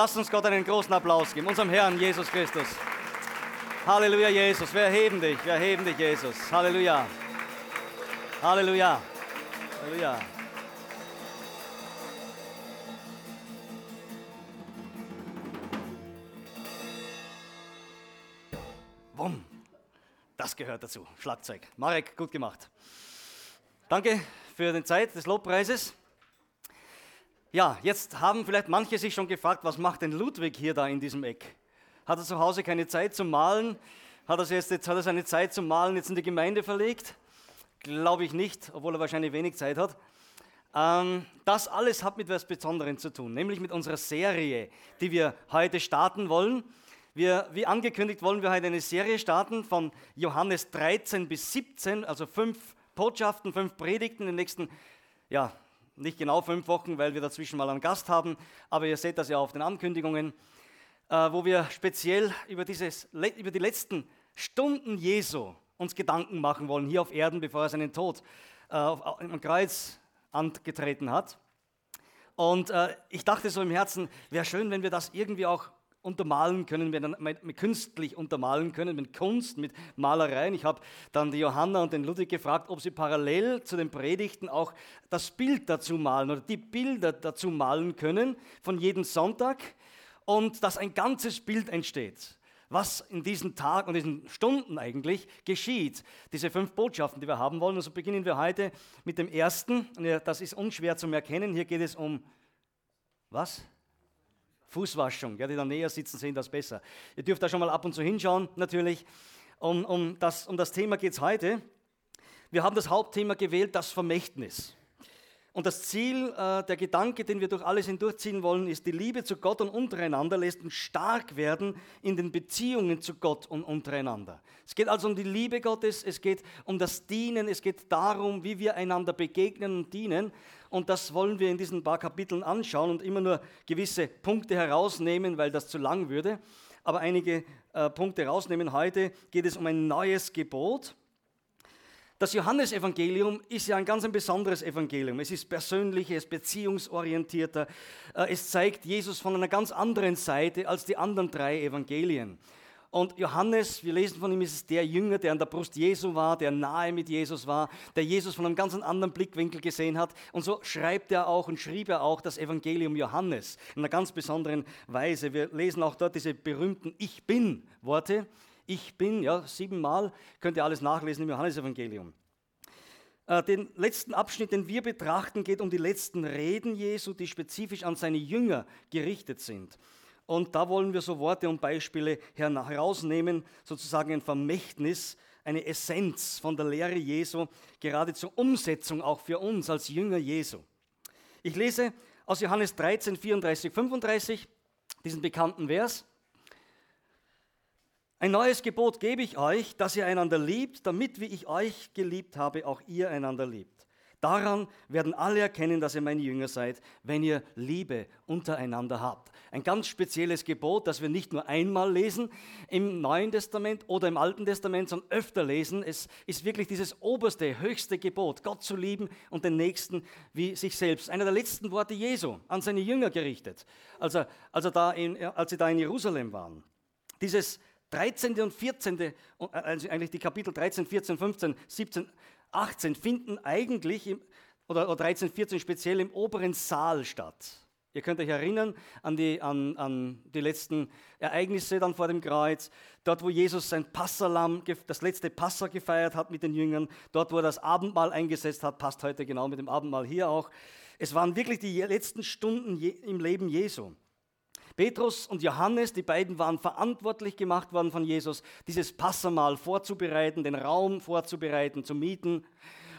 Lass uns Gott einen großen Applaus geben, unserem Herrn Jesus Christus. Halleluja, Jesus. Wir erheben dich, wir erheben dich, Jesus. Halleluja. Halleluja. Halleluja. Wumm. Das gehört dazu. Schlagzeug. Marek, gut gemacht. Danke für die Zeit des Lobpreises. Ja, jetzt haben vielleicht manche sich schon gefragt, was macht denn Ludwig hier da in diesem Eck? Hat er zu Hause keine Zeit zum Malen? Hat er, jetzt, jetzt hat er seine Zeit zum Malen jetzt in die Gemeinde verlegt? Glaube ich nicht, obwohl er wahrscheinlich wenig Zeit hat. Ähm, das alles hat mit etwas Besonderem zu tun, nämlich mit unserer Serie, die wir heute starten wollen. Wir, wie angekündigt, wollen wir heute eine Serie starten von Johannes 13 bis 17, also fünf Botschaften, fünf Predigten in den nächsten, ja, nicht genau fünf Wochen, weil wir dazwischen mal einen Gast haben, aber ihr seht das ja auf den Ankündigungen, äh, wo wir speziell über, dieses, über die letzten Stunden Jesu uns Gedanken machen wollen, hier auf Erden, bevor er seinen Tod äh, am Kreuz angetreten hat. Und äh, ich dachte so im Herzen, wäre schön, wenn wir das irgendwie auch untermalen können, wir künstlich untermalen können, mit Kunst, mit Malereien. Ich habe dann die Johanna und den Ludwig gefragt, ob sie parallel zu den Predigten auch das Bild dazu malen oder die Bilder dazu malen können von jedem Sonntag und dass ein ganzes Bild entsteht was in diesen Tagen und diesen Stunden eigentlich geschieht. Diese fünf Botschaften, die wir haben wollen. Und so beginnen wir heute mit dem ersten. Das ist unschwer zu erkennen. Hier geht es um was? Fußwaschung. Ja, die da näher sitzen, sehen das besser. Ihr dürft da schon mal ab und zu hinschauen, natürlich. Um, um, das, um das Thema geht es heute. Wir haben das Hauptthema gewählt, das Vermächtnis. Und das Ziel, äh, der Gedanke, den wir durch alles hindurchziehen wollen, ist, die Liebe zu Gott und untereinander lässt uns stark werden in den Beziehungen zu Gott und untereinander. Es geht also um die Liebe Gottes, es geht um das Dienen, es geht darum, wie wir einander begegnen und dienen. Und das wollen wir in diesen paar Kapiteln anschauen und immer nur gewisse Punkte herausnehmen, weil das zu lang würde. Aber einige äh, Punkte herausnehmen. Heute geht es um ein neues Gebot. Das Johannesevangelium ist ja ein ganz ein besonderes Evangelium. Es ist persönlich, es ist beziehungsorientierter. Äh, es zeigt Jesus von einer ganz anderen Seite als die anderen drei Evangelien. Und Johannes, wir lesen von ihm, ist es der Jünger, der an der Brust Jesu war, der nahe mit Jesus war, der Jesus von einem ganz anderen Blickwinkel gesehen hat. Und so schreibt er auch und schrieb er auch das Evangelium Johannes in einer ganz besonderen Weise. Wir lesen auch dort diese berühmten Ich bin-Worte. Ich bin, ja, siebenmal könnt ihr alles nachlesen im Johannesevangelium. Äh, den letzten Abschnitt, den wir betrachten, geht um die letzten Reden Jesu, die spezifisch an seine Jünger gerichtet sind. Und da wollen wir so Worte und Beispiele herausnehmen, sozusagen ein Vermächtnis, eine Essenz von der Lehre Jesu, gerade zur Umsetzung auch für uns als Jünger Jesu. Ich lese aus Johannes 13, 34, 35 diesen bekannten Vers. Ein neues Gebot gebe ich euch, dass ihr einander liebt, damit wie ich euch geliebt habe, auch ihr einander liebt. Daran werden alle erkennen, dass ihr meine Jünger seid, wenn ihr Liebe untereinander habt. Ein ganz spezielles Gebot, das wir nicht nur einmal lesen im Neuen Testament oder im Alten Testament, sondern öfter lesen. Es ist wirklich dieses oberste, höchste Gebot, Gott zu lieben und den Nächsten wie sich selbst. Einer der letzten Worte Jesu an seine Jünger gerichtet, als, er, als, er da in, als sie da in Jerusalem waren. Dieses 13. und 14., äh, also eigentlich die Kapitel 13, 14, 15, 17, 18 finden eigentlich, im, oder, oder 13, 14 speziell im oberen Saal statt. Ihr könnt euch erinnern an die, an, an die letzten Ereignisse dann vor dem Kreuz, dort wo Jesus sein Passalam, das letzte Passa gefeiert hat mit den Jüngern, dort wo er das Abendmahl eingesetzt hat, passt heute genau mit dem Abendmahl hier auch. Es waren wirklich die letzten Stunden im Leben Jesu. Petrus und Johannes, die beiden waren verantwortlich gemacht worden von Jesus, dieses Passamal vorzubereiten, den Raum vorzubereiten, zu mieten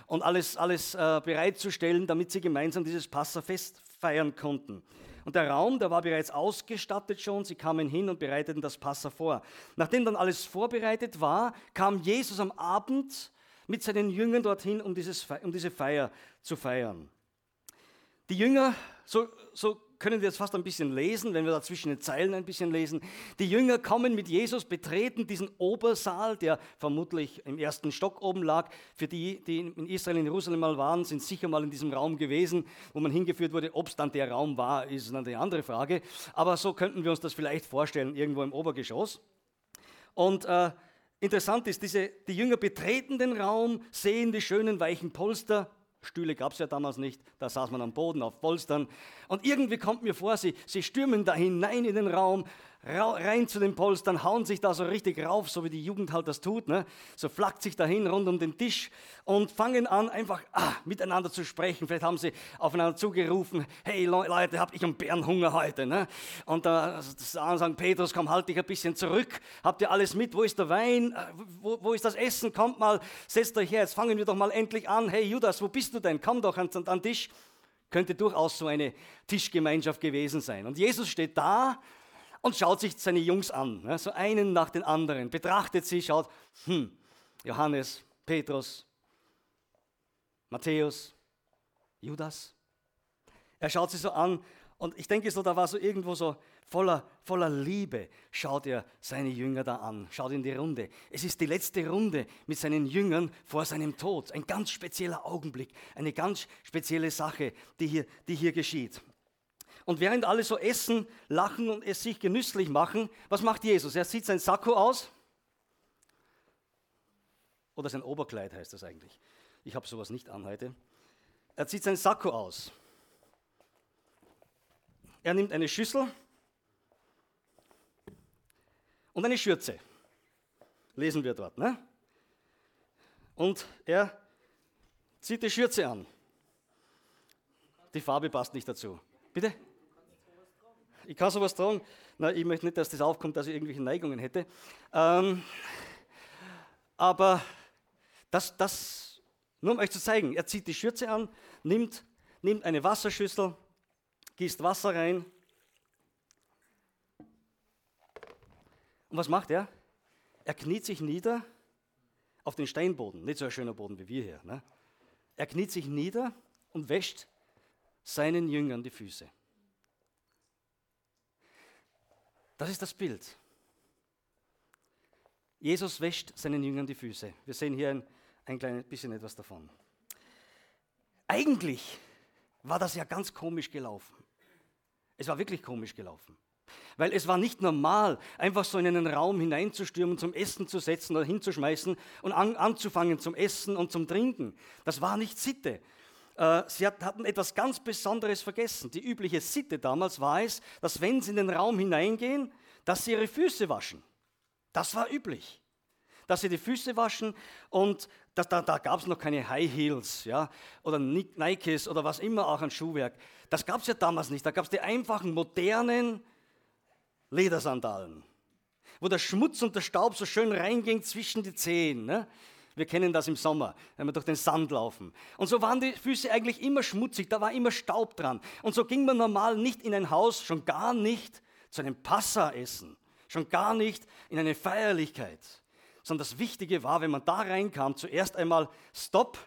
und alles, alles äh, bereitzustellen, damit sie gemeinsam dieses Passafest feiern konnten. Und der Raum, der war bereits ausgestattet schon, sie kamen hin und bereiteten das Passa vor. Nachdem dann alles vorbereitet war, kam Jesus am Abend mit seinen Jüngern dorthin, um, dieses, um diese Feier zu feiern. Die Jünger, so, so können wir jetzt fast ein bisschen lesen, wenn wir da zwischen den Zeilen ein bisschen lesen. Die Jünger kommen mit Jesus, betreten diesen Obersaal, der vermutlich im ersten Stock oben lag. Für die, die in Israel, in Jerusalem mal waren, sind sicher mal in diesem Raum gewesen, wo man hingeführt wurde. Ob es dann der Raum war, ist eine andere Frage. Aber so könnten wir uns das vielleicht vorstellen, irgendwo im Obergeschoss. Und äh, interessant ist, diese, die Jünger betreten den Raum, sehen die schönen weichen Polster, Stühle gab es ja damals nicht, da saß man am Boden auf Polstern. Und irgendwie kommt mir vor, sie, sie stürmen da hinein in den Raum, rein zu den Polstern, hauen sich da so richtig rauf, so wie die Jugend halt das tut. Ne? So flackt sich dahin rund um den Tisch und fangen an, einfach ah, miteinander zu sprechen. Vielleicht haben sie aufeinander zugerufen: Hey Leute, hab ich einen Bärenhunger heute? Ne? Und da sagen Petrus, komm, halt dich ein bisschen zurück. Habt ihr alles mit? Wo ist der Wein? Äh, wo, wo ist das Essen? Kommt mal, setzt euch her. Jetzt fangen wir doch mal endlich an. Hey Judas, wo bist du denn? Komm doch an, an den Tisch könnte durchaus so eine Tischgemeinschaft gewesen sein. Und Jesus steht da und schaut sich seine Jungs an, ne, so einen nach den anderen, betrachtet sie, schaut, hm, Johannes, Petrus, Matthäus, Judas. Er schaut sie so an und ich denke so, da war so irgendwo so voller, voller Liebe, schaut er seine Jünger da an, schaut in die Runde. Es ist die letzte Runde mit seinen Jüngern vor seinem Tod. Ein ganz spezieller Augenblick, eine ganz spezielle Sache, die hier, die hier geschieht. Und während alle so essen, lachen und es sich genüsslich machen, was macht Jesus? Er zieht sein Sakko aus. Oder sein Oberkleid heißt das eigentlich. Ich habe sowas nicht an heute. Er zieht sein Sakko aus. Er nimmt eine Schüssel und eine Schürze. Lesen wir dort. Ne? Und er zieht die Schürze an. Die Farbe passt nicht dazu. Bitte? Ich kann sowas tragen. Nein, ich möchte nicht, dass das aufkommt, dass ich irgendwelche Neigungen hätte. Ähm, aber das, das, nur um euch zu zeigen, er zieht die Schürze an, nimmt, nimmt eine Wasserschüssel, gießt Wasser rein. Und was macht er? Er kniet sich nieder auf den Steinboden, nicht so ein schöner Boden wie wir hier. Ne? Er kniet sich nieder und wäscht seinen Jüngern die Füße. Das ist das Bild. Jesus wäscht seinen Jüngern die Füße. Wir sehen hier ein, ein kleines bisschen etwas davon. Eigentlich war das ja ganz komisch gelaufen. Es war wirklich komisch gelaufen. Weil es war nicht normal, einfach so in einen Raum hineinzustürmen, zum Essen zu setzen oder hinzuschmeißen und an, anzufangen zum Essen und zum Trinken. Das war nicht Sitte. Äh, sie hatten etwas ganz Besonderes vergessen. Die übliche Sitte damals war es, dass wenn sie in den Raum hineingehen, dass sie ihre Füße waschen. Das war üblich. Dass sie die Füße waschen und das, da, da gab es noch keine High Heels ja, oder Nikes oder was immer auch an Schuhwerk. Das gab es ja damals nicht. Da gab es die einfachen, modernen Ledersandalen, wo der Schmutz und der Staub so schön reinging zwischen die Zehen. Ne? Wir kennen das im Sommer, wenn wir durch den Sand laufen. Und so waren die Füße eigentlich immer schmutzig, da war immer Staub dran. Und so ging man normal nicht in ein Haus, schon gar nicht zu einem Passa-Essen, schon gar nicht in eine Feierlichkeit. Sondern das Wichtige war, wenn man da reinkam, zuerst einmal Stopp,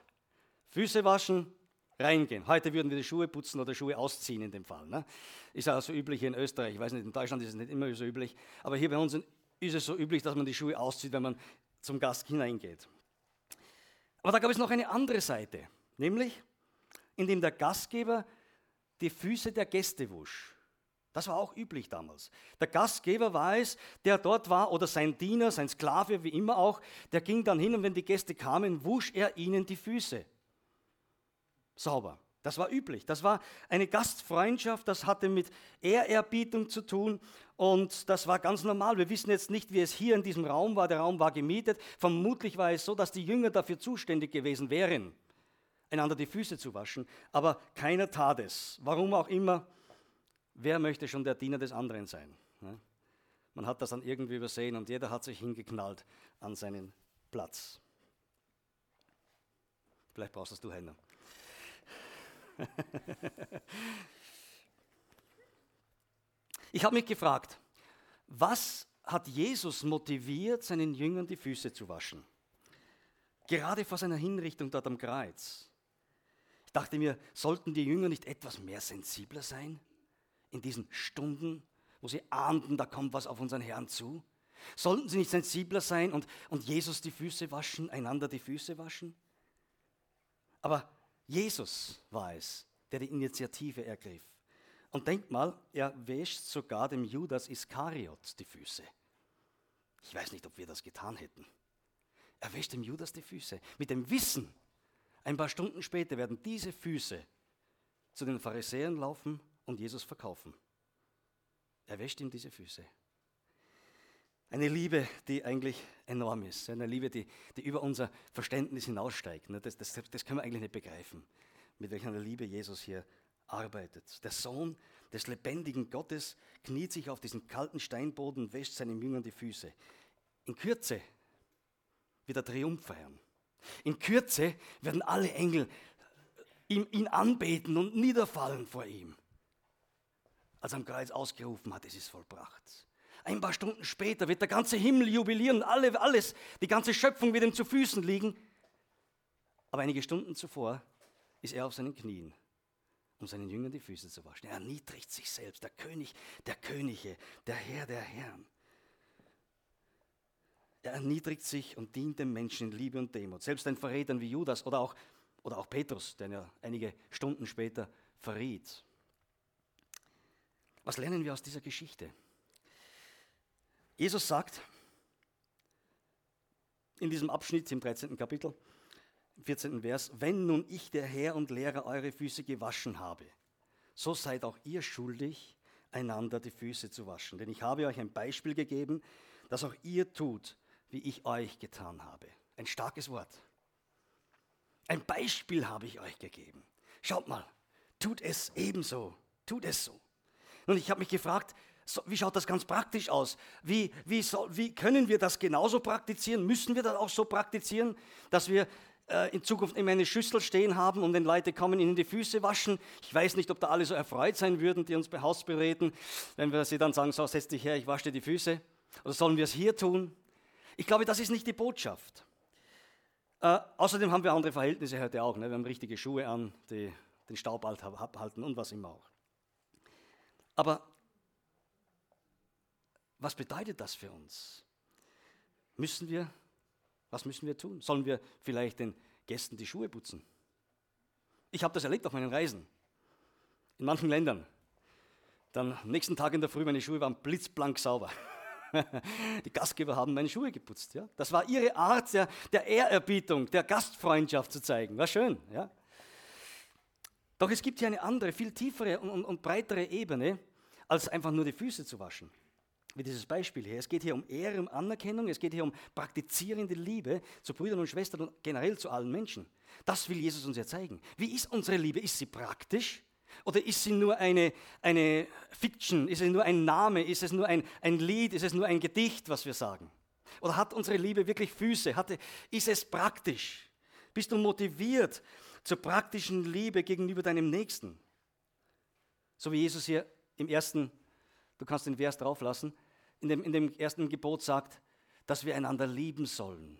Füße waschen, reingehen. Heute würden wir die Schuhe putzen oder Schuhe ausziehen in dem Fall. Ne? Ist ja so üblich hier in Österreich. Ich weiß nicht, in Deutschland ist es nicht immer so üblich. Aber hier bei uns ist es so üblich, dass man die Schuhe auszieht, wenn man zum Gast hineingeht. Aber da gab es noch eine andere Seite, nämlich indem der Gastgeber die Füße der Gäste wusch. Das war auch üblich damals. Der Gastgeber war es, der dort war, oder sein Diener, sein Sklave, wie immer auch, der ging dann hin und wenn die Gäste kamen, wusch er ihnen die Füße. Sauber. Das war üblich. Das war eine Gastfreundschaft, das hatte mit Ehrerbietung zu tun und das war ganz normal. Wir wissen jetzt nicht, wie es hier in diesem Raum war. Der Raum war gemietet. Vermutlich war es so, dass die Jünger dafür zuständig gewesen wären, einander die Füße zu waschen, aber keiner tat es. Warum auch immer. Wer möchte schon der Diener des anderen sein? Ne? Man hat das dann irgendwie übersehen und jeder hat sich hingeknallt an seinen Platz. Vielleicht brauchst das du, Heiner. ich habe mich gefragt, was hat Jesus motiviert, seinen Jüngern die Füße zu waschen? Gerade vor seiner Hinrichtung dort am Kreuz. Ich dachte mir, sollten die Jünger nicht etwas mehr sensibler sein? in diesen Stunden, wo sie ahnten, da kommt was auf unseren Herrn zu? Sollten sie nicht sensibler sein und, und Jesus die Füße waschen, einander die Füße waschen? Aber Jesus war es, der die Initiative ergriff. Und denkt mal, er wäscht sogar dem Judas Iskariot die Füße. Ich weiß nicht, ob wir das getan hätten. Er wäscht dem Judas die Füße. Mit dem Wissen, ein paar Stunden später werden diese Füße zu den Pharisäern laufen und Jesus verkaufen. Er wäscht ihm diese Füße. Eine Liebe, die eigentlich enorm ist. Eine Liebe, die, die über unser Verständnis hinaussteigt. Ne? Das, das, das können wir eigentlich nicht begreifen, mit welcher Liebe Jesus hier arbeitet. Der Sohn des lebendigen Gottes kniet sich auf diesen kalten Steinboden und wäscht seinen Jüngern die Füße. In Kürze wird er Triumph feiern. In Kürze werden alle Engel ihn, ihn anbeten und niederfallen vor ihm. Als er am Kreuz ausgerufen hat, es ist vollbracht. Ein paar Stunden später wird der ganze Himmel jubilieren, alle, alles, die ganze Schöpfung wird ihm zu Füßen liegen. Aber einige Stunden zuvor ist er auf seinen Knien, um seinen Jüngern die Füße zu waschen. Er erniedrigt sich selbst, der König der Könige, der Herr der Herren. Er erniedrigt sich und dient dem Menschen in Liebe und Demut. Selbst ein Verrätern wie Judas oder auch, oder auch Petrus, den er einige Stunden später verriet. Was lernen wir aus dieser Geschichte? Jesus sagt in diesem Abschnitt im 13. Kapitel, im 14. Vers, wenn nun ich, der Herr und Lehrer, eure Füße gewaschen habe, so seid auch ihr schuldig, einander die Füße zu waschen. Denn ich habe euch ein Beispiel gegeben, dass auch ihr tut, wie ich euch getan habe. Ein starkes Wort. Ein Beispiel habe ich euch gegeben. Schaut mal, tut es ebenso, tut es so. Und ich habe mich gefragt, wie schaut das ganz praktisch aus? Wie, wie, soll, wie können wir das genauso praktizieren? Müssen wir das auch so praktizieren, dass wir äh, in Zukunft immer eine Schüssel stehen haben und wenn Leute kommen, ihnen die Füße waschen? Ich weiß nicht, ob da alle so erfreut sein würden, die uns bei Haus bereden, wenn wir sie dann sagen, so setz dich her, ich wasche dir die Füße. Oder sollen wir es hier tun? Ich glaube, das ist nicht die Botschaft. Äh, außerdem haben wir andere Verhältnisse heute auch. Ne? Wir haben richtige Schuhe an, die den Staub abhalten und was immer auch. Aber was bedeutet das für uns? Müssen wir, was müssen wir tun? Sollen wir vielleicht den Gästen die Schuhe putzen? Ich habe das erlebt auf meinen Reisen. In manchen Ländern. Dann am nächsten Tag in der Früh, meine Schuhe waren blitzblank sauber. Die Gastgeber haben meine Schuhe geputzt. Ja? Das war ihre Art der, der Ehrerbietung, der Gastfreundschaft zu zeigen. War schön. Ja? Doch es gibt hier eine andere, viel tiefere und, und, und breitere Ebene, als einfach nur die Füße zu waschen wie dieses Beispiel hier. Es geht hier um Ehre, um Anerkennung, es geht hier um praktizierende Liebe zu Brüdern und Schwestern und generell zu allen Menschen. Das will Jesus uns ja zeigen. Wie ist unsere Liebe? Ist sie praktisch? Oder ist sie nur eine, eine Fiction? Ist sie nur ein Name? Ist es nur ein, ein Lied? Ist es nur ein Gedicht, was wir sagen? Oder hat unsere Liebe wirklich Füße? Hat, ist es praktisch? Bist du motiviert zur praktischen Liebe gegenüber deinem Nächsten? So wie Jesus hier im ersten du kannst den Vers drauflassen, in dem, in dem ersten Gebot sagt, dass wir einander lieben sollen,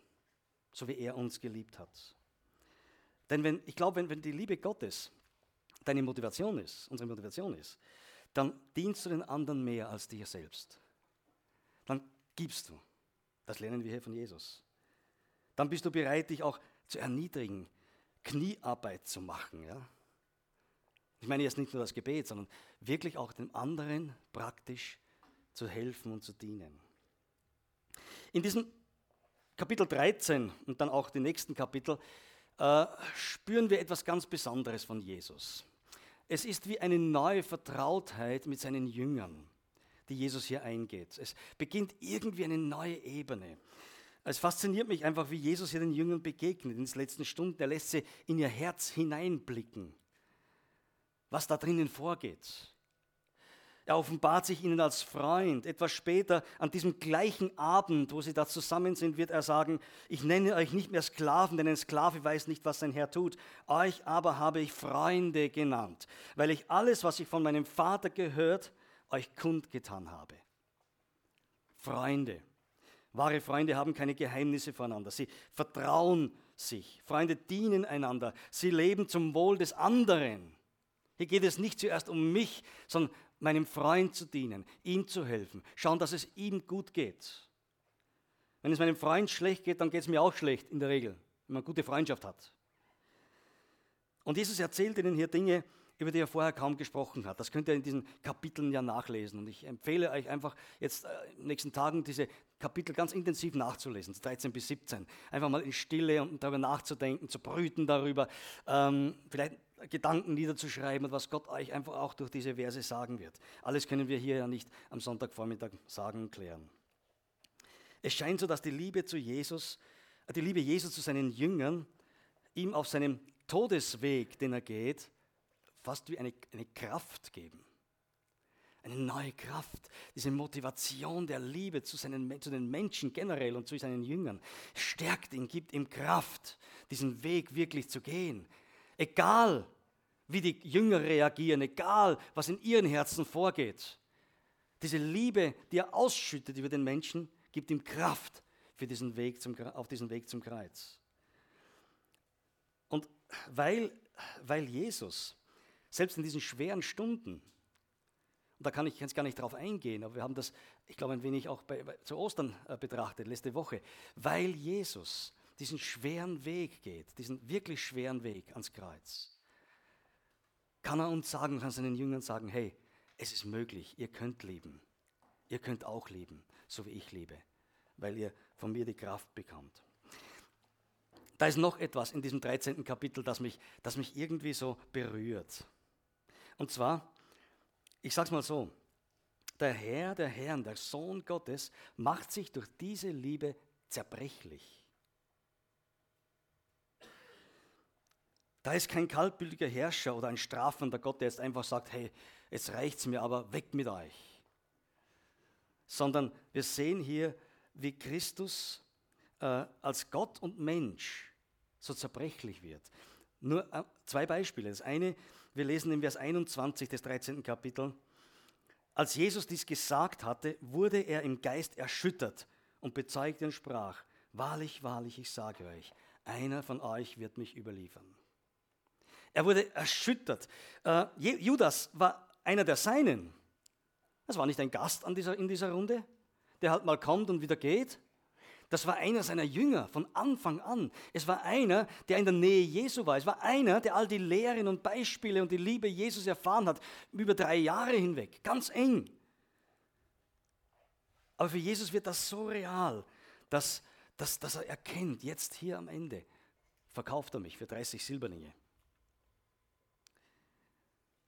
so wie er uns geliebt hat. Denn wenn, ich glaube, wenn, wenn die Liebe Gottes deine Motivation ist, unsere Motivation ist, dann dienst du den anderen mehr als dir selbst. Dann gibst du. Das lernen wir hier von Jesus. Dann bist du bereit, dich auch zu erniedrigen, Kniearbeit zu machen. Ja? Ich meine jetzt nicht nur das Gebet, sondern wirklich auch dem anderen praktisch zu helfen und zu dienen. In diesem Kapitel 13 und dann auch die nächsten Kapitel äh, spüren wir etwas ganz Besonderes von Jesus. Es ist wie eine neue Vertrautheit mit seinen Jüngern, die Jesus hier eingeht. Es beginnt irgendwie eine neue Ebene. Es fasziniert mich einfach, wie Jesus hier den Jüngern begegnet in den letzten Stunden. Er lässt sie in ihr Herz hineinblicken was da drinnen vorgeht. Er offenbart sich ihnen als Freund. Etwas später, an diesem gleichen Abend, wo sie da zusammen sind, wird er sagen, ich nenne euch nicht mehr Sklaven, denn ein Sklave weiß nicht, was sein Herr tut. Euch aber habe ich Freunde genannt, weil ich alles, was ich von meinem Vater gehört, euch kundgetan habe. Freunde. Wahre Freunde haben keine Geheimnisse voneinander. Sie vertrauen sich. Freunde dienen einander. Sie leben zum Wohl des anderen. Hier geht es nicht zuerst um mich, sondern meinem Freund zu dienen, ihm zu helfen, schauen, dass es ihm gut geht. Wenn es meinem Freund schlecht geht, dann geht es mir auch schlecht in der Regel, wenn man gute Freundschaft hat. Und Jesus erzählt ihnen hier Dinge, über die er vorher kaum gesprochen hat. Das könnt ihr in diesen Kapiteln ja nachlesen. Und ich empfehle euch einfach jetzt äh, in den nächsten Tagen diese Kapitel ganz intensiv nachzulesen, 13 bis 17. Einfach mal in Stille und darüber nachzudenken, zu brüten darüber, ähm, vielleicht Gedanken niederzuschreiben und was Gott euch einfach auch durch diese Verse sagen wird. Alles können wir hier ja nicht am Sonntagvormittag sagen und klären. Es scheint so, dass die Liebe zu Jesus, die Liebe Jesus zu seinen Jüngern, ihm auf seinem Todesweg, den er geht, fast wie eine, eine Kraft geben. Eine neue Kraft, diese Motivation der Liebe zu, seinen, zu den Menschen generell und zu seinen Jüngern, stärkt ihn, gibt ihm Kraft, diesen Weg wirklich zu gehen. Egal, wie die Jünger reagieren, egal, was in ihren Herzen vorgeht. Diese Liebe, die er ausschüttet über den Menschen, gibt ihm Kraft für diesen Weg zum, auf diesen Weg zum Kreuz. Und weil, weil Jesus selbst in diesen schweren Stunden, und da kann ich jetzt gar nicht drauf eingehen, aber wir haben das, ich glaube, ein wenig auch bei, bei, zu Ostern äh, betrachtet, letzte Woche, weil Jesus diesen schweren Weg geht, diesen wirklich schweren Weg ans Kreuz, kann er uns sagen, kann seinen Jüngern sagen, hey, es ist möglich, ihr könnt lieben. Ihr könnt auch lieben, so wie ich liebe, weil ihr von mir die Kraft bekommt. Da ist noch etwas in diesem 13. Kapitel, das mich, das mich irgendwie so berührt. Und zwar, ich sage es mal so, der Herr, der Herrn, der Sohn Gottes macht sich durch diese Liebe zerbrechlich. Da ist kein kaltblütiger Herrscher oder ein strafender Gott, der jetzt einfach sagt, hey, jetzt reicht es mir, aber weg mit euch. Sondern wir sehen hier, wie Christus äh, als Gott und Mensch so zerbrechlich wird. Nur äh, zwei Beispiele. Das eine, wir lesen im Vers 21 des 13. Kapitel. Als Jesus dies gesagt hatte, wurde er im Geist erschüttert und bezeugte und sprach, Wahrlich, wahrlich, ich sage euch, einer von euch wird mich überliefern. Er wurde erschüttert. Äh, Judas war einer der Seinen. Das war nicht ein Gast dieser, in dieser Runde, der halt mal kommt und wieder geht, das war einer seiner Jünger von Anfang an. Es war einer, der in der Nähe Jesu war. Es war einer, der all die Lehren und Beispiele und die Liebe Jesus erfahren hat, über drei Jahre hinweg, ganz eng. Aber für Jesus wird das so real, dass, dass, dass er erkennt, jetzt hier am Ende, verkauft er mich für 30 Silberlinge.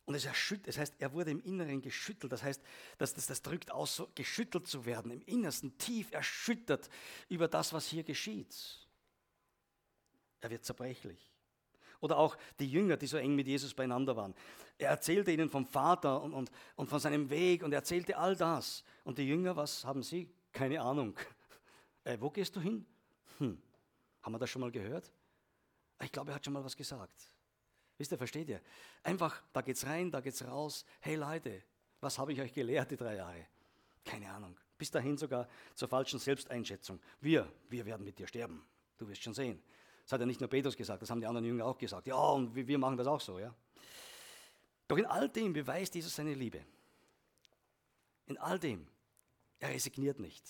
Und es erschüttert, das heißt, er wurde im Inneren geschüttelt. Das heißt, das, das, das drückt aus, so geschüttelt zu werden, im Innersten tief erschüttert über das, was hier geschieht. Er wird zerbrechlich. Oder auch die Jünger, die so eng mit Jesus beieinander waren. Er erzählte ihnen vom Vater und, und, und von seinem Weg und er erzählte all das. Und die Jünger, was haben sie? Keine Ahnung. Äh, wo gehst du hin? Hm. Haben wir das schon mal gehört? Ich glaube, er hat schon mal was gesagt. Wisst ihr, versteht ihr? Einfach, da geht's rein, da geht's raus. Hey Leute, was habe ich euch gelehrt die drei Jahre? Keine Ahnung. Bis dahin sogar zur falschen Selbsteinschätzung. Wir, wir werden mit dir sterben. Du wirst schon sehen. Das hat ja nicht nur Petrus gesagt, das haben die anderen Jünger auch gesagt. Ja, und wir machen das auch so, ja. Doch in all dem beweist Jesus seine Liebe. In all dem. Er resigniert nicht.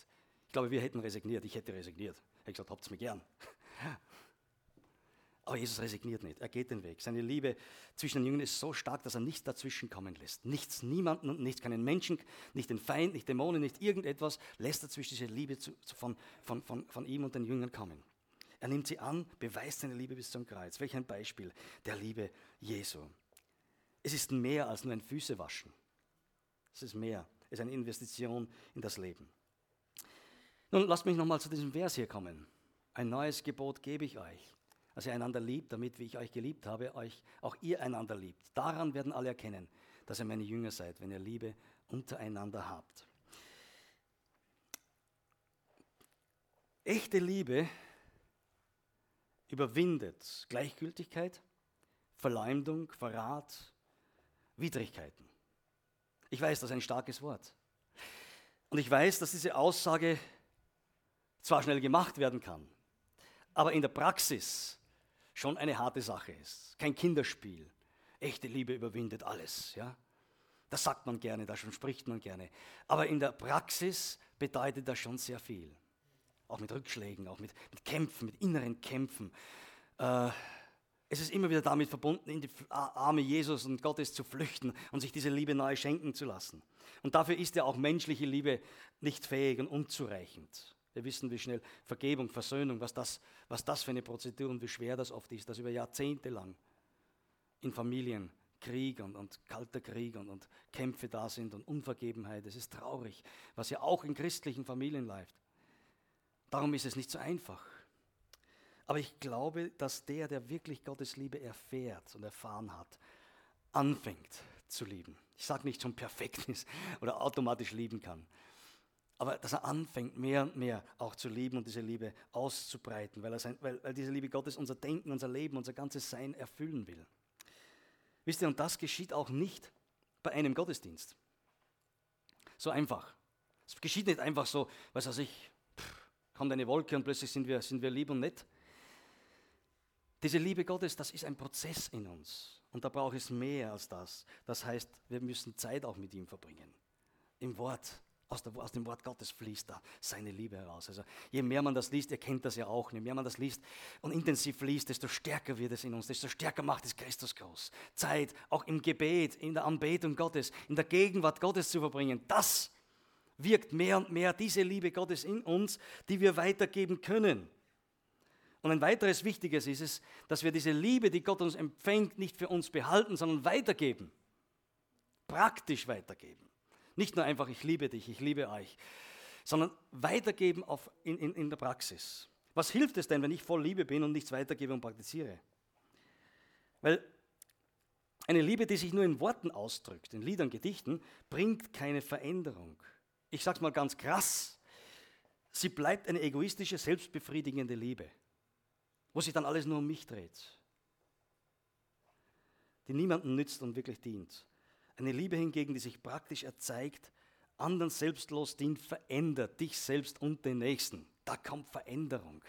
Ich glaube, wir hätten resigniert. Ich hätte resigniert. Ich hätte gesagt, habt's mir gern. Aber Jesus resigniert nicht, er geht den Weg. Seine Liebe zwischen den Jüngern ist so stark, dass er nichts dazwischen kommen lässt. Nichts, niemanden und nichts, keinen Menschen, nicht den Feind, nicht Dämonen, nicht irgendetwas lässt er zwischen diese Liebe zu, von, von, von, von ihm und den Jüngern kommen. Er nimmt sie an, beweist seine Liebe bis zum Kreuz. Welch ein Beispiel der Liebe Jesu. Es ist mehr als nur ein Füßewaschen. Es ist mehr. Es ist eine Investition in das Leben. Nun lasst mich nochmal zu diesem Vers hier kommen. Ein neues Gebot gebe ich euch dass ihr einander liebt, damit, wie ich euch geliebt habe, euch auch ihr einander liebt. Daran werden alle erkennen, dass ihr meine Jünger seid, wenn ihr Liebe untereinander habt. Echte Liebe überwindet Gleichgültigkeit, Verleumdung, Verrat, Widrigkeiten. Ich weiß, das ist ein starkes Wort. Und ich weiß, dass diese Aussage zwar schnell gemacht werden kann, aber in der Praxis schon eine harte Sache ist. Kein Kinderspiel. Echte Liebe überwindet alles. Ja? Das sagt man gerne, davon spricht man gerne. Aber in der Praxis bedeutet das schon sehr viel. Auch mit Rückschlägen, auch mit, mit Kämpfen, mit inneren Kämpfen. Äh, es ist immer wieder damit verbunden, in die Arme Jesus und Gottes zu flüchten und sich diese Liebe neu schenken zu lassen. Und dafür ist ja auch menschliche Liebe nicht fähig und unzureichend. Wir wissen, wie schnell Vergebung, Versöhnung, was das, was das für eine Prozedur und wie schwer das oft ist, dass über Jahrzehnte lang in Familien Krieg und, und kalter Krieg und, und Kämpfe da sind und Unvergebenheit. Es ist traurig, was ja auch in christlichen Familien läuft. Darum ist es nicht so einfach. Aber ich glaube, dass der, der wirklich Gottes Liebe erfährt und erfahren hat, anfängt zu lieben. Ich sage nicht zum Perfekten oder automatisch lieben kann. Aber dass er anfängt, mehr und mehr auch zu lieben und diese Liebe auszubreiten, weil, er sein, weil, weil diese Liebe Gottes unser Denken, unser Leben, unser ganzes Sein erfüllen will. Wisst ihr, und das geschieht auch nicht bei einem Gottesdienst. So einfach. Es geschieht nicht einfach so, was weiß ich, pff, kommt eine Wolke und plötzlich sind wir, sind wir lieb und nett. Diese Liebe Gottes, das ist ein Prozess in uns. Und da braucht es mehr als das. Das heißt, wir müssen Zeit auch mit ihm verbringen. Im Wort, aus, der, aus, dem Wort Gottes fließt da seine Liebe heraus. Also je mehr man das liest, ihr kennt das ja auch, je mehr man das liest und intensiv liest, desto stärker wird es in uns, desto stärker macht es Christus groß. Zeit, auch im Gebet, in der Anbetung Gottes, in der Gegenwart Gottes zu verbringen, das wirkt mehr und mehr diese Liebe Gottes in uns, die wir weitergeben können. Und ein weiteres Wichtiges ist es, dass wir diese Liebe, die Gott uns empfängt, nicht für uns behalten, sondern weitergeben. Praktisch weitergeben. Nicht nur einfach, ich liebe dich, ich liebe euch, sondern weitergeben auf, in, in, in der Praxis. Was hilft es denn, wenn ich voll Liebe bin und nichts weitergebe und praktiziere? Weil eine Liebe, die sich nur in Worten ausdrückt, in Liedern, Gedichten, bringt keine Veränderung. Ich sage es mal ganz krass. Sie bleibt eine egoistische, selbstbefriedigende Liebe wo sich dann alles nur um mich dreht, die niemandem nützt und wirklich dient. Eine Liebe hingegen, die sich praktisch erzeigt, anderen selbstlos dient, verändert dich selbst und den Nächsten. Da kommt Veränderung.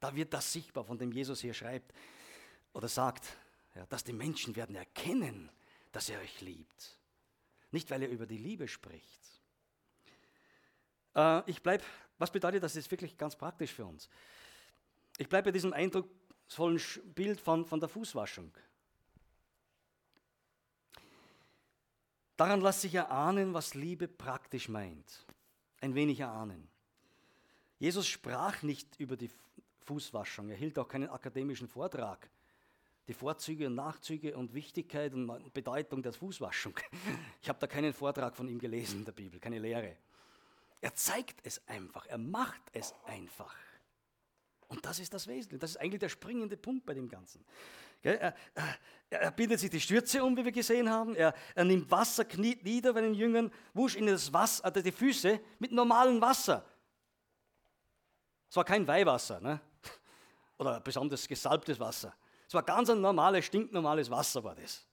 Da wird das sichtbar, von dem Jesus hier schreibt oder sagt, ja, dass die Menschen werden erkennen, dass er euch liebt. Nicht, weil er über die Liebe spricht. Äh, ich bleibe, was bedeutet das jetzt wirklich ganz praktisch für uns? Ich bleibe bei diesem eindrucksvollen Bild von, von der Fußwaschung. Daran lässt sich erahnen, was Liebe praktisch meint. Ein wenig erahnen. Jesus sprach nicht über die Fußwaschung, er hielt auch keinen akademischen Vortrag. Die Vorzüge und Nachzüge und Wichtigkeit und Bedeutung der Fußwaschung. Ich habe da keinen Vortrag von ihm gelesen in der Bibel, keine Lehre. Er zeigt es einfach, er macht es einfach. Und das ist das Wesentliche. Das ist eigentlich der springende Punkt bei dem Ganzen. Er, er, bindet sich die Stürze um, wie wir gesehen haben. Er, er nimmt Wasser, kniet nieder bei den Jüngern, wusch ihnen das Wasser, also die Füße mit normalem Wasser. Es war kein Weihwasser ne? oder besonders gesalbtes Wasser. Es war ganz ein normales, stinknormales Wasser war das.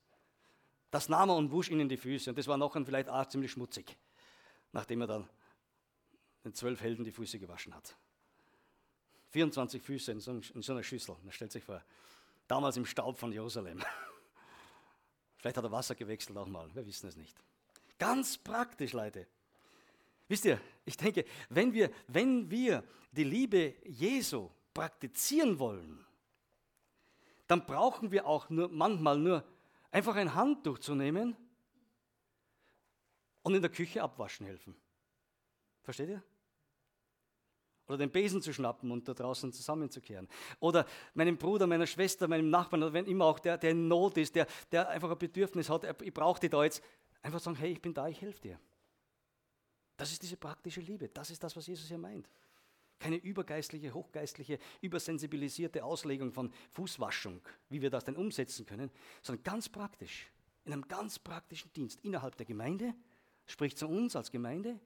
Das nahm er und wusch ihnen die Füße. Und das war noch vielleicht auch ziemlich schmutzig, nachdem er dann den zwölf Helden die Füße gewaschen hat. 24 Füße in so einer Schüssel. Man stellt sich vor, damals im Staub von Jerusalem. Vielleicht hat er Wasser gewechselt auch mal, wir wissen es nicht. Ganz praktisch, Leute. Wisst ihr, ich denke, wenn wir, wenn wir die Liebe Jesu praktizieren wollen, dann brauchen wir auch nur, manchmal nur einfach ein Handtuch zu nehmen und in der Küche abwaschen helfen. Versteht ihr? Oder den Besen zu schnappen und da draußen zusammenzukehren. Oder meinem Bruder, meiner Schwester, meinem Nachbarn, oder wenn immer auch der, der in Not ist, der, der einfach ein Bedürfnis hat, ich brauche die da jetzt, einfach sagen, hey, ich bin da, ich helfe dir. Das ist diese praktische Liebe. Das ist das, was Jesus hier meint. Keine übergeistliche, hochgeistliche, übersensibilisierte Auslegung von Fußwaschung, wie wir das denn umsetzen können, sondern ganz praktisch, in einem ganz praktischen Dienst innerhalb der Gemeinde, spricht zu uns als Gemeinde,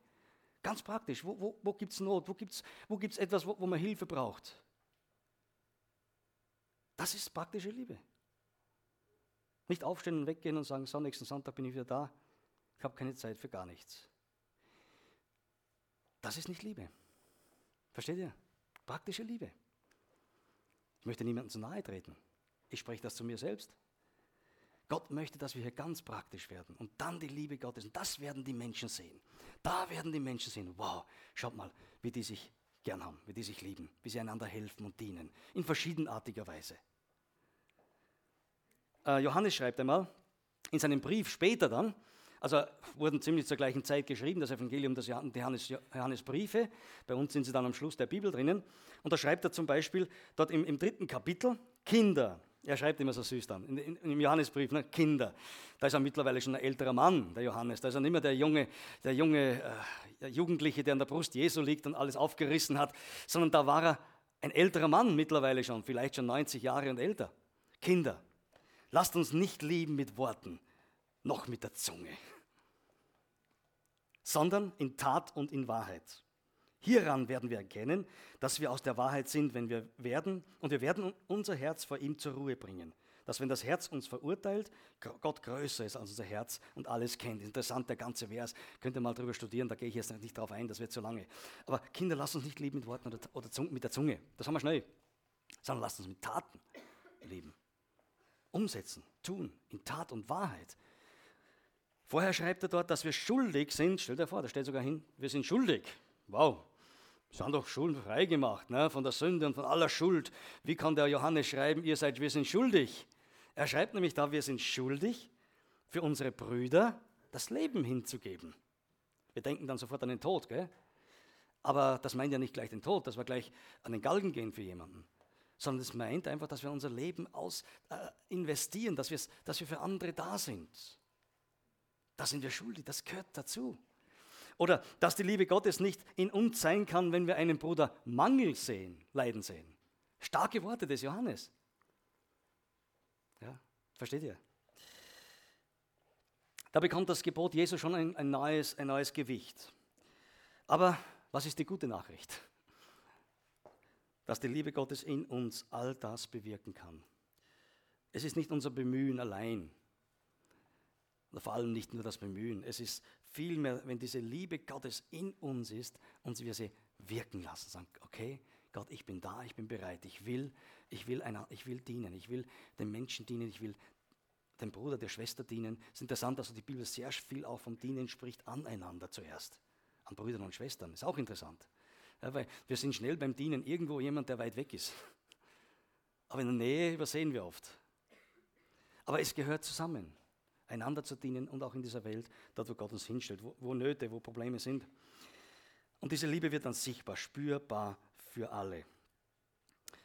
Ganz praktisch, wo, wo, wo gibt es Not, wo gibt es wo gibt's etwas, wo, wo man Hilfe braucht. Das ist praktische Liebe. Nicht aufstehen und weggehen und sagen, so, nächsten Sonntag bin ich wieder da, ich habe keine Zeit für gar nichts. Das ist nicht Liebe. Versteht ihr? Praktische Liebe. Ich möchte niemandem zu nahe treten. Ich spreche das zu mir selbst. Gott möchte, dass wir hier ganz praktisch werden und dann die Liebe Gottes. Und das werden die Menschen sehen. Da werden die Menschen sehen, wow, schaut mal, wie die sich gern haben, wie die sich lieben, wie sie einander helfen und dienen. In verschiedenartiger Weise. Äh, Johannes schreibt einmal in seinem Brief später dann, also wurden ziemlich zur gleichen Zeit geschrieben, das Evangelium, das Johannes, Johannes Briefe. Bei uns sind sie dann am Schluss der Bibel drinnen. Und da schreibt er zum Beispiel dort im, im dritten Kapitel, Kinder. Er schreibt immer so süß dann, in, in, im Johannesbrief, ne? Kinder. Da ist er mittlerweile schon ein älterer Mann, der Johannes. Da ist er nicht mehr der junge, der junge äh, Jugendliche, der an der Brust Jesu liegt und alles aufgerissen hat, sondern da war er ein älterer Mann mittlerweile schon, vielleicht schon 90 Jahre und älter. Kinder, lasst uns nicht lieben mit Worten, noch mit der Zunge sondern in Tat und in Wahrheit. Hieran werden wir erkennen, dass wir aus der Wahrheit sind, wenn wir werden, und wir werden unser Herz vor ihm zur Ruhe bringen. Dass wenn das Herz uns verurteilt, Gott größer ist als unser Herz und alles kennt. Interessant, der ganze Vers. Könnt ihr mal drüber studieren, da gehe ich jetzt nicht drauf ein, das wird zu lange. Aber Kinder, lasst uns nicht lieben mit Worten oder, oder mit der Zunge. Das haben wir schnell. Sondern lasst uns mit Taten lieben. Umsetzen, tun, in Tat und Wahrheit. Vorher schreibt er dort, dass wir schuldig sind. Stell dir vor, da steht sogar hin, wir sind schuldig. Wow, wir sind doch schuldenfrei gemacht ne? von der Sünde und von aller Schuld. Wie kann der Johannes schreiben, ihr seid, wir sind schuldig? Er schreibt nämlich da, wir sind schuldig, für unsere Brüder das Leben hinzugeben. Wir denken dann sofort an den Tod, gell? Aber das meint ja nicht gleich den Tod, dass wir gleich an den Galgen gehen für jemanden, sondern es meint einfach, dass wir unser Leben aus äh, investieren, dass, dass wir für andere da sind. Da sind wir schuldig, das gehört dazu. Oder dass die Liebe Gottes nicht in uns sein kann, wenn wir einen Bruder Mangel sehen, Leiden sehen. Starke Worte des Johannes. Ja, versteht ihr? Da bekommt das Gebot Jesu schon ein, ein, neues, ein neues Gewicht. Aber was ist die gute Nachricht? Dass die Liebe Gottes in uns all das bewirken kann. Es ist nicht unser Bemühen allein, vor allem nicht nur das Bemühen. Es ist vielmehr, wenn diese Liebe Gottes in uns ist und wir sie wirken lassen. Sagen, okay, Gott, ich bin da, ich bin bereit, ich will, ich will, einer, ich will dienen, ich will den Menschen dienen, ich will dem Bruder, der Schwester dienen. Es ist interessant, dass die Bibel sehr viel auch vom Dienen spricht, aneinander zuerst. An Brüdern und Schwestern, ist auch interessant. Ja, weil wir sind schnell beim Dienen irgendwo jemand, der weit weg ist. Aber in der Nähe übersehen wir oft. Aber es gehört zusammen einander zu dienen und auch in dieser Welt, dort wo Gott uns hinstellt, wo, wo Nöte, wo Probleme sind. Und diese Liebe wird dann sichtbar, spürbar für alle.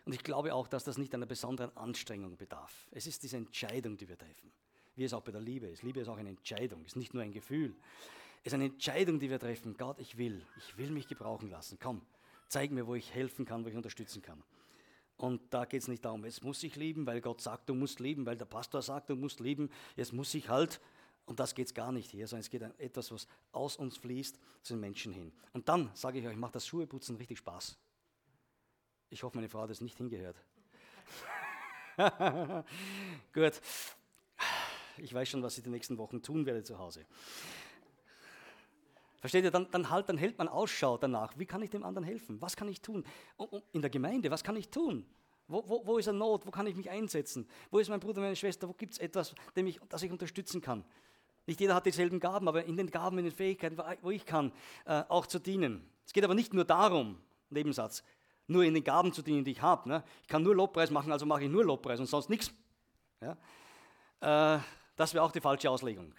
Und ich glaube auch, dass das nicht einer besonderen Anstrengung bedarf. Es ist diese Entscheidung, die wir treffen. Wie es auch bei der Liebe ist. Liebe ist auch eine Entscheidung, ist nicht nur ein Gefühl. Es ist eine Entscheidung, die wir treffen. Gott, ich will, ich will mich gebrauchen lassen. Komm, zeig mir, wo ich helfen kann, wo ich unterstützen kann. Und da geht es nicht darum, jetzt muss ich lieben, weil Gott sagt, du musst lieben, weil der Pastor sagt, du musst lieben, jetzt muss ich halt. Und das geht es gar nicht hier, sondern es geht um etwas, was aus uns fließt, zu den Menschen hin. Und dann sage ich euch, macht das Schuheputzen richtig Spaß. Ich hoffe, meine Frau hat es nicht hingehört. Gut. Ich weiß schon, was ich die nächsten Wochen tun werde zu Hause. Versteht ihr, dann, dann, halt, dann hält man Ausschau danach. Wie kann ich dem anderen helfen? Was kann ich tun? in der Gemeinde, was kann ich tun? Wo, wo, wo ist eine Not? Wo kann ich mich einsetzen? Wo ist mein Bruder, meine Schwester? Wo gibt es etwas, dem ich, das ich unterstützen kann? Nicht jeder hat dieselben Gaben, aber in den Gaben, in den Fähigkeiten, wo ich kann, äh, auch zu dienen. Es geht aber nicht nur darum, Nebensatz, nur in den Gaben zu dienen, die ich habe. Ne? Ich kann nur Lobpreis machen, also mache ich nur Lobpreis und sonst nichts. Ja? Äh, das wäre auch die falsche Auslegung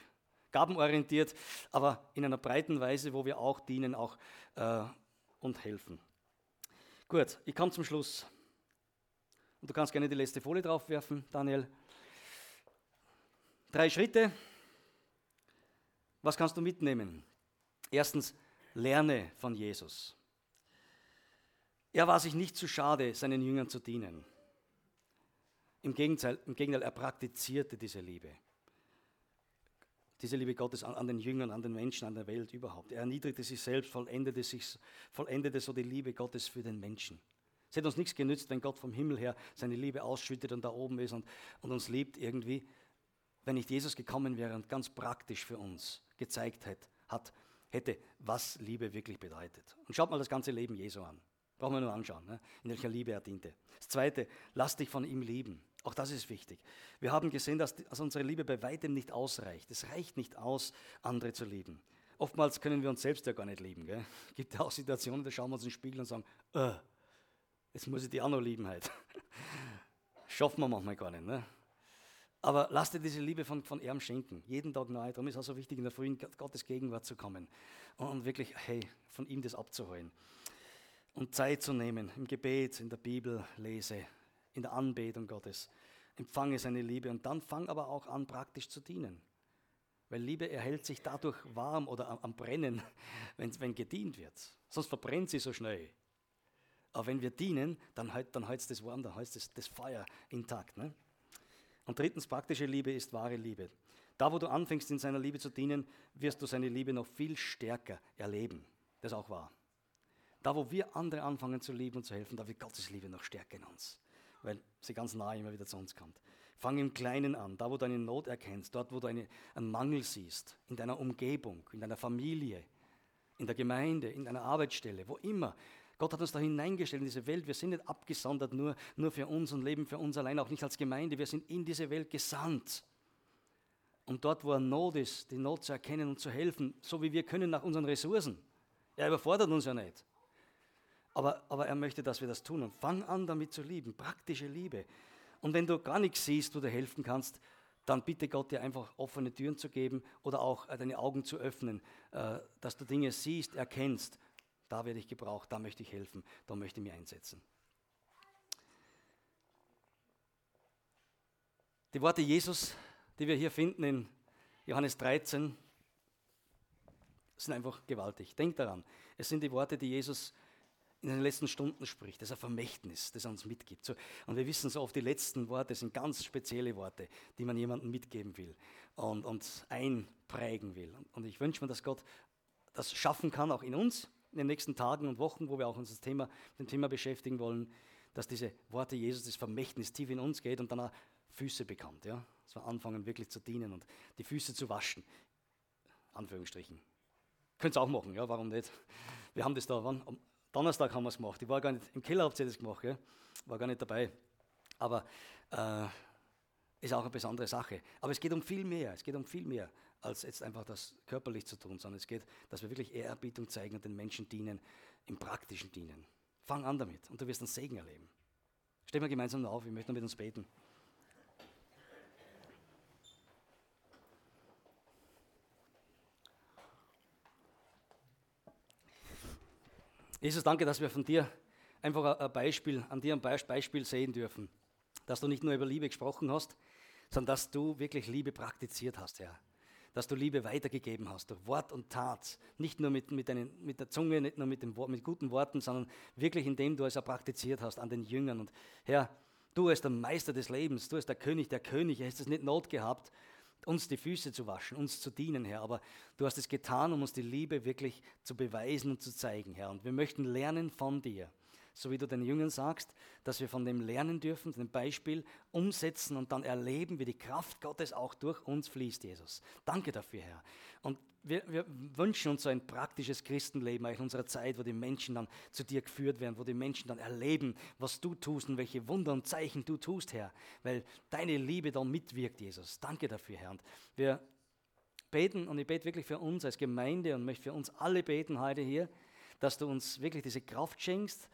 gabenorientiert, aber in einer breiten Weise, wo wir auch dienen auch, äh, und helfen. Gut, ich komme zum Schluss. Und du kannst gerne die letzte Folie drauf werfen, Daniel. Drei Schritte. Was kannst du mitnehmen? Erstens, lerne von Jesus. Er war sich nicht zu schade, seinen Jüngern zu dienen. Im Gegenteil, im Gegenteil er praktizierte diese Liebe diese Liebe Gottes an, an, den Jüngern, an den Menschen, an der Welt überhaupt. Er erniedrigte sich selbst, vollendete, sich, vollendete so die Liebe Gottes für den Menschen. Es hätte uns nichts genützt, wenn Gott vom Himmel her seine Liebe ausschüttet und da oben ist und, und uns liebt irgendwie, wenn nicht Jesus gekommen wäre und ganz praktisch für uns gezeigt hat, hat, hätte, was Liebe wirklich bedeutet. Und schaut mal das ganze Leben Jesu an. Brauchen wir nur anschauen, ne? in welcher Liebe er diente. Das Zweite, lass dich von ihm lieben. Auch das ist wichtig. Wir haben gesehen, dass, dass unsere Liebe bei weitem nicht ausreicht. Es reicht nicht aus, andere zu lieben. Oftmals können wir uns selbst ja gar nicht lieben. Es gibt ja auch Situationen, da schauen wir uns in den Spiegel und sagen, äh, jetzt muss ich die auch noch lieben heute. Schaffen wir manchmal gar nicht. Ne? Aber lass dir diese Liebe von, von ihm schenken, jeden Tag neu. Darum ist es auch so wichtig, in der frühen Gottes Gegenwart zu kommen und wirklich, hey, von ihm das abzuholen. Und Zeit zu nehmen im Gebet, in der Bibel lese, in der Anbetung Gottes. Empfange seine Liebe und dann fang aber auch an, praktisch zu dienen. Weil Liebe erhält sich dadurch warm oder am, Brennen, wenn, wenn gedient wird. Sonst verbrennt sie so schnell. Aber wenn wir dienen, dann hält dann es das warm, dann hält das, das Feuer intakt. Ne? Und drittens, praktische Liebe ist wahre Liebe. Da, wo du anfängst, in seiner Liebe zu dienen, wirst du seine Liebe noch viel stärker erleben. Das ist auch wahr. Da, wo wir andere anfangen zu lieben und zu helfen, da wird Gottes Liebe noch stärker in uns, weil sie ganz nahe immer wieder zu uns kommt. Fang im Kleinen an, da, wo du eine Not erkennst, dort, wo du eine, einen Mangel siehst, in deiner Umgebung, in deiner Familie, in der Gemeinde, in deiner Arbeitsstelle, wo immer. Gott hat uns da hineingestellt in diese Welt. Wir sind nicht abgesondert nur, nur für uns und leben für uns allein, auch nicht als Gemeinde. Wir sind in diese Welt gesandt. Und dort, wo eine Not ist, die Not zu erkennen und zu helfen, so wie wir können nach unseren Ressourcen. Er überfordert uns ja nicht. Aber, aber er möchte, dass wir das tun. Und fang an, damit zu lieben. Praktische Liebe. Und wenn du gar nichts siehst, wo du helfen kannst, dann bitte Gott dir einfach offene Türen zu geben oder auch deine Augen zu öffnen, äh, dass du Dinge siehst, erkennst da werde ich gebraucht, da möchte ich helfen, da möchte ich mich einsetzen. Die Worte Jesus, die wir hier finden in Johannes 13, sind einfach gewaltig. Denkt daran, es sind die Worte, die Jesus in den letzten Stunden spricht. Das ist ein Vermächtnis, das er uns mitgibt. So, und wir wissen so oft, die letzten Worte sind ganz spezielle Worte, die man jemandem mitgeben will und, und einprägen will. Und, und ich wünsche mir, dass Gott das schaffen kann, auch in uns, in den nächsten Tagen und Wochen, wo wir auch uns das Thema, mit dem Thema beschäftigen wollen, dass diese Worte Jesus, das Vermächtnis tief in uns geht und dann auch Füße bekommt. Ja? Dass wir anfangen wirklich zu dienen und die Füße zu waschen. Anführungsstrichen. Könnt ihr auch machen, ja, warum nicht? Wir haben das da, wann? Am Donnerstag haben wir es gemacht. Ich war gar nicht, im Keller habt ihr das gemacht, ja? war gar nicht dabei. Aber äh, ist auch eine besondere Sache. Aber es geht um viel mehr. Es geht um viel mehr als jetzt einfach das körperlich zu tun, sondern es geht, dass wir wirklich Ehrerbietung zeigen und den Menschen dienen, im praktischen Dienen. Fang an damit und du wirst einen Segen erleben. Stehen wir gemeinsam auf, wir möchten mit uns beten. Jesus, danke, dass wir von dir einfach ein Beispiel, an dir ein Beispiel sehen dürfen. Dass du nicht nur über Liebe gesprochen hast, sondern dass du wirklich Liebe praktiziert hast, Herr dass du Liebe weitergegeben hast, durch Wort und Tat. Nicht nur mit, mit, deinen, mit der Zunge, nicht nur mit, dem, mit guten Worten, sondern wirklich indem du es auch praktiziert hast an den Jüngern. Und Herr, du als der Meister des Lebens, du als der König der Könige, hast es nicht Not gehabt, uns die Füße zu waschen, uns zu dienen, Herr. Aber du hast es getan, um uns die Liebe wirklich zu beweisen und zu zeigen, Herr. Und wir möchten lernen von dir so wie du den Jüngern sagst, dass wir von dem lernen dürfen, dem Beispiel umsetzen und dann erleben, wie die Kraft Gottes auch durch uns fließt, Jesus. Danke dafür, Herr. Und wir, wir wünschen uns so ein praktisches Christenleben in unserer Zeit, wo die Menschen dann zu dir geführt werden, wo die Menschen dann erleben, was du tust und welche Wunder und Zeichen du tust, Herr, weil deine Liebe da mitwirkt, Jesus. Danke dafür, Herr. Und wir beten und ich bete wirklich für uns als Gemeinde und möchte für uns alle beten heute hier, dass du uns wirklich diese Kraft schenkst,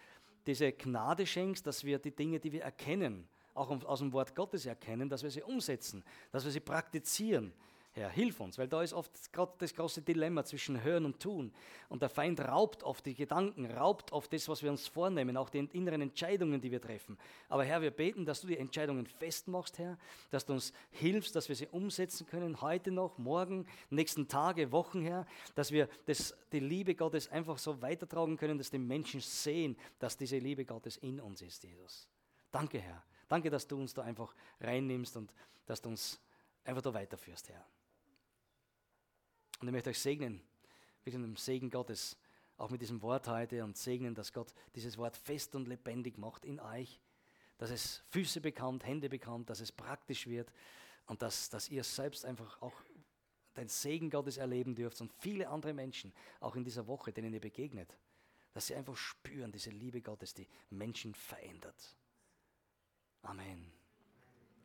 diese Gnade schenkst, dass wir die Dinge, die wir erkennen, auch aus dem Wort Gottes erkennen, dass wir sie umsetzen, dass wir sie praktizieren. Herr, hilf uns, weil da ist oft gerade das große Dilemma zwischen Hören und Tun. Und der Feind raubt oft die Gedanken, raubt oft das, was wir uns vornehmen, auch die inneren Entscheidungen, die wir treffen. Aber Herr, wir beten, dass du die Entscheidungen festmachst, Herr, dass du uns hilfst, dass wir sie umsetzen können, heute noch, morgen, nächsten Tage, Wochen, Herr, dass wir das, die Liebe Gottes einfach so weitertragen können, dass die Menschen sehen, dass diese Liebe Gottes in uns ist, Jesus. Danke, Herr. Danke, dass du uns da einfach reinnimmst und dass du uns einfach da weiterführst, Herr. Und ich möchte euch segnen, mit dem Segen Gottes, auch mit diesem Wort heute und segnen, dass Gott dieses Wort fest und lebendig macht in euch, dass es Füße bekommt, Hände bekommt, dass es praktisch wird und dass, dass ihr selbst einfach auch den Segen Gottes erleben dürft und viele andere Menschen, auch in dieser Woche, denen ihr begegnet, dass sie einfach spüren, diese Liebe Gottes, die Menschen verändert. Amen.